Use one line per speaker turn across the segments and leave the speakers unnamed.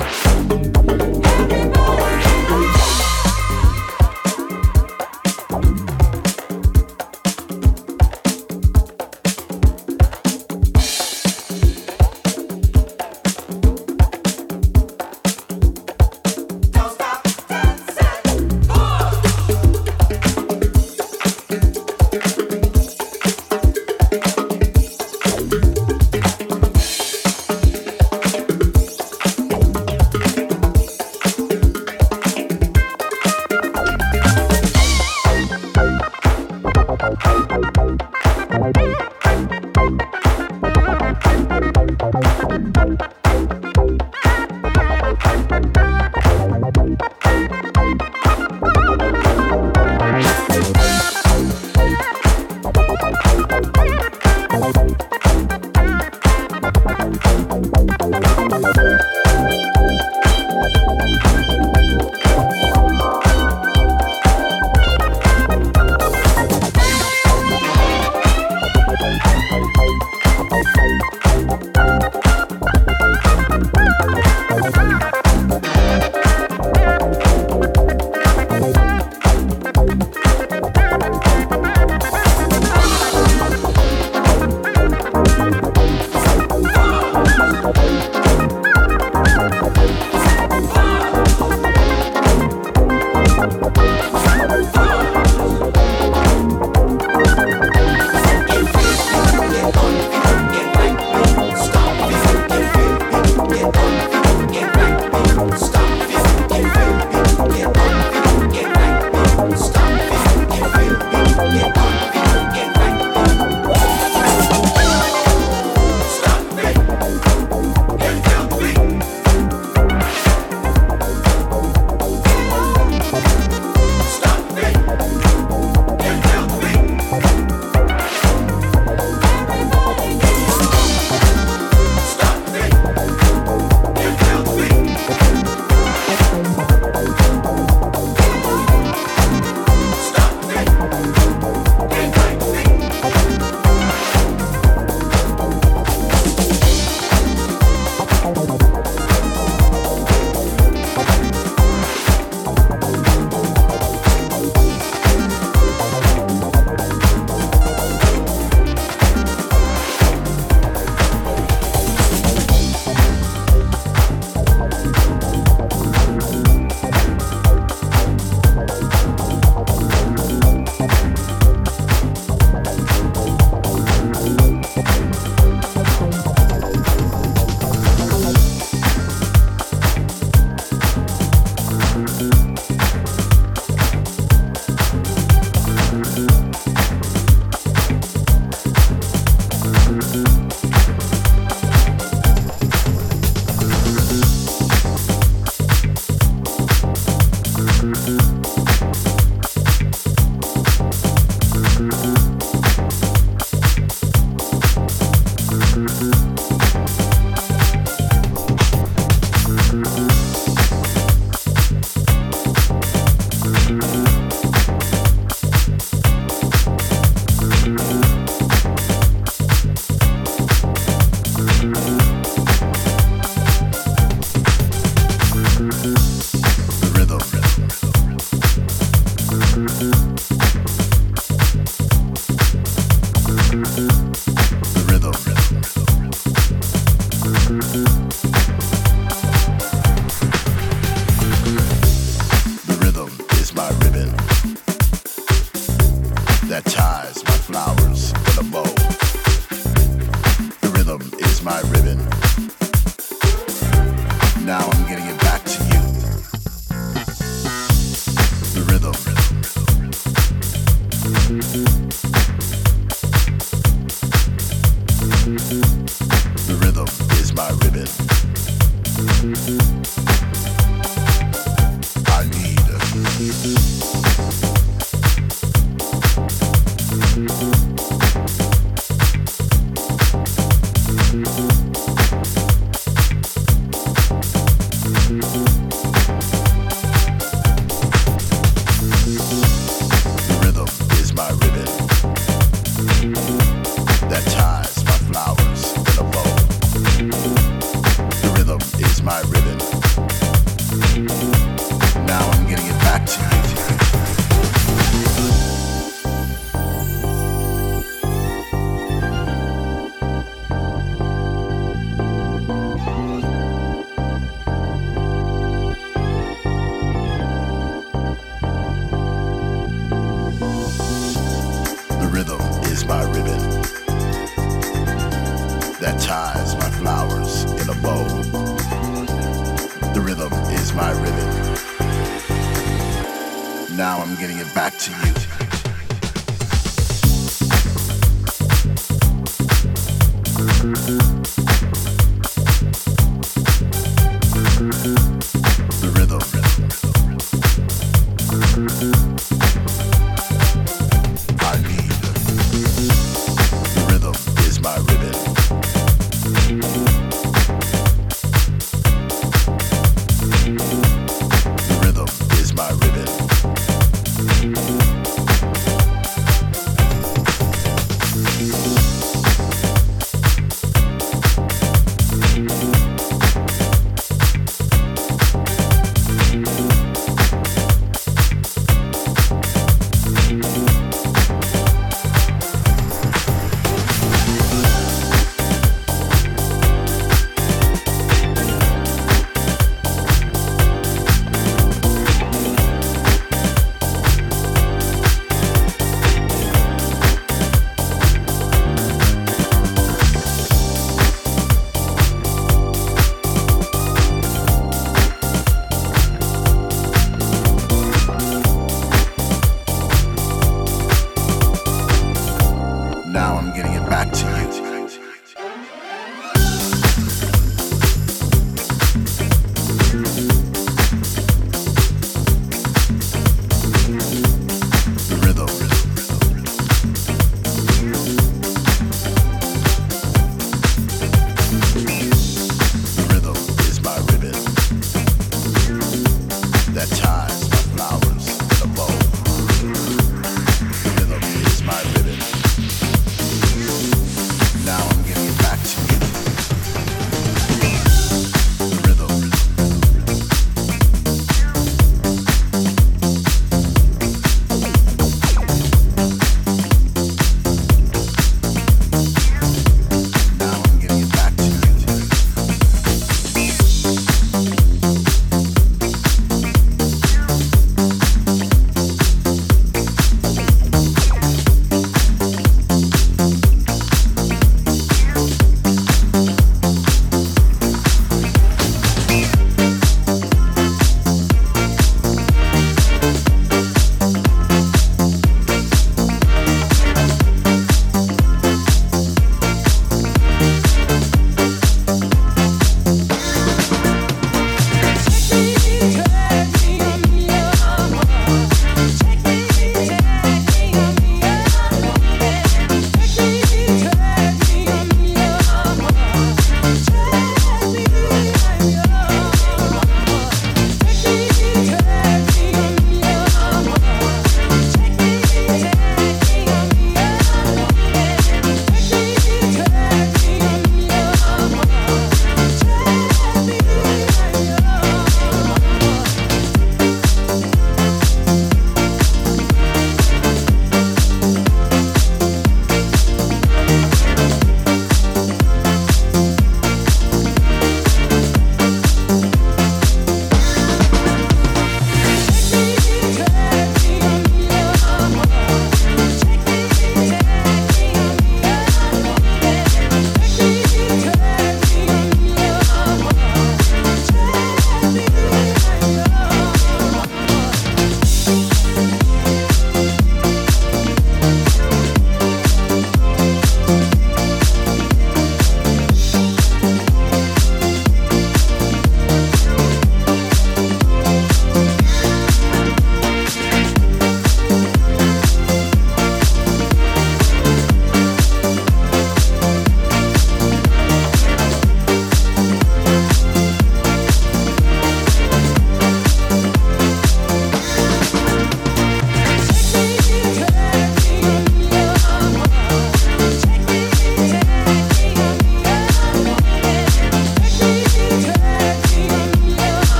Everybody you.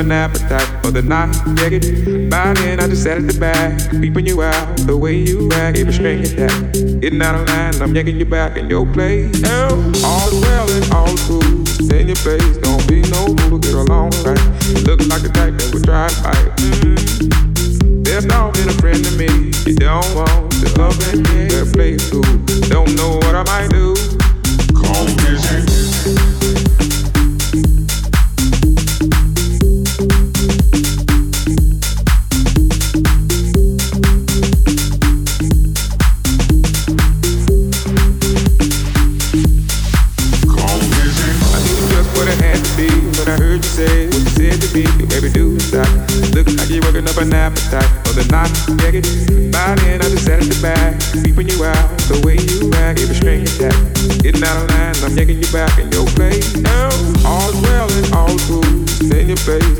An appetite for the night. Get by then I just sat at the back, peeping you out. The way you act, every string attack. Getting out of line, I'm yanking you back in your place. Oh, all's well and cool. Stay in your face, don't be no fool. Get along right. Look like the type that would to fight. Mm-hmm. There's not been a friend to me. You don't want to love. Better play cool. Don't know what I might do. Call me an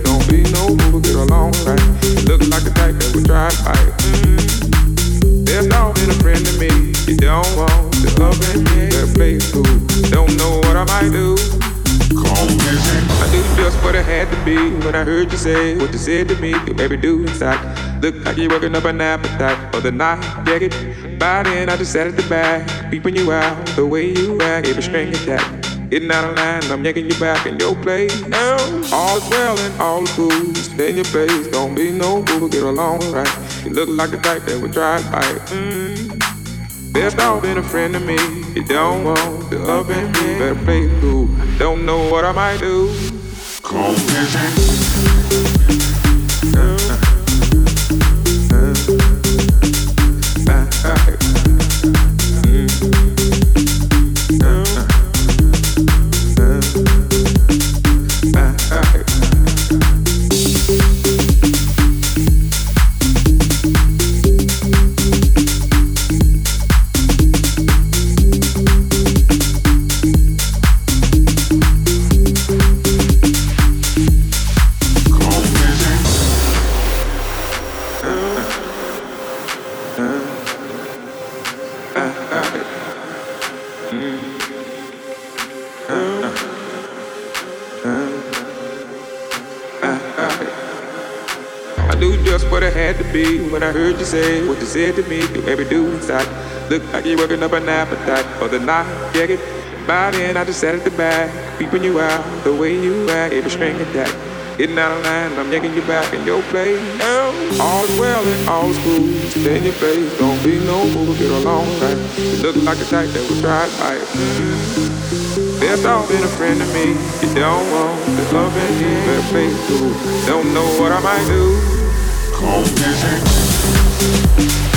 don't be no fool, get along right. Look like the type that would fight. Mm-hmm. There's not been a friend to me. You don't want to love me, better play cool. Don't know what I might do. I knew just what I had to be when I heard you say what you said to me. You made me do inside. Look like you're working up an appetite for the night. Yeah, it. By then I just sat at the back, peeping you out. The way you act, every string attack. Getting out of line, I'm yanking you back in your place. Now, all's well and all's cool. Stay in your place, don't be no fool, get along right. You look like the type that would try to fight. Mm. Best off been a friend to me. You don't want to love and me, better play cool. Don't know what I might do. Call when Say what you said to me. Do every do inside. Look like you're working up an appetite for the night. Yeah, it? by then I just sat at the back, peeping you out. The way you act, every string attack. Getting out of line, I'm yanking you back in your place. Now, all's well and all's cool. Stay in your place, don't be no fool, get along right. You look like a type that would try. Mm-hmm. There's all been a friend to me. You don't want to love and better play cool. Don't know what I might do. Call busy.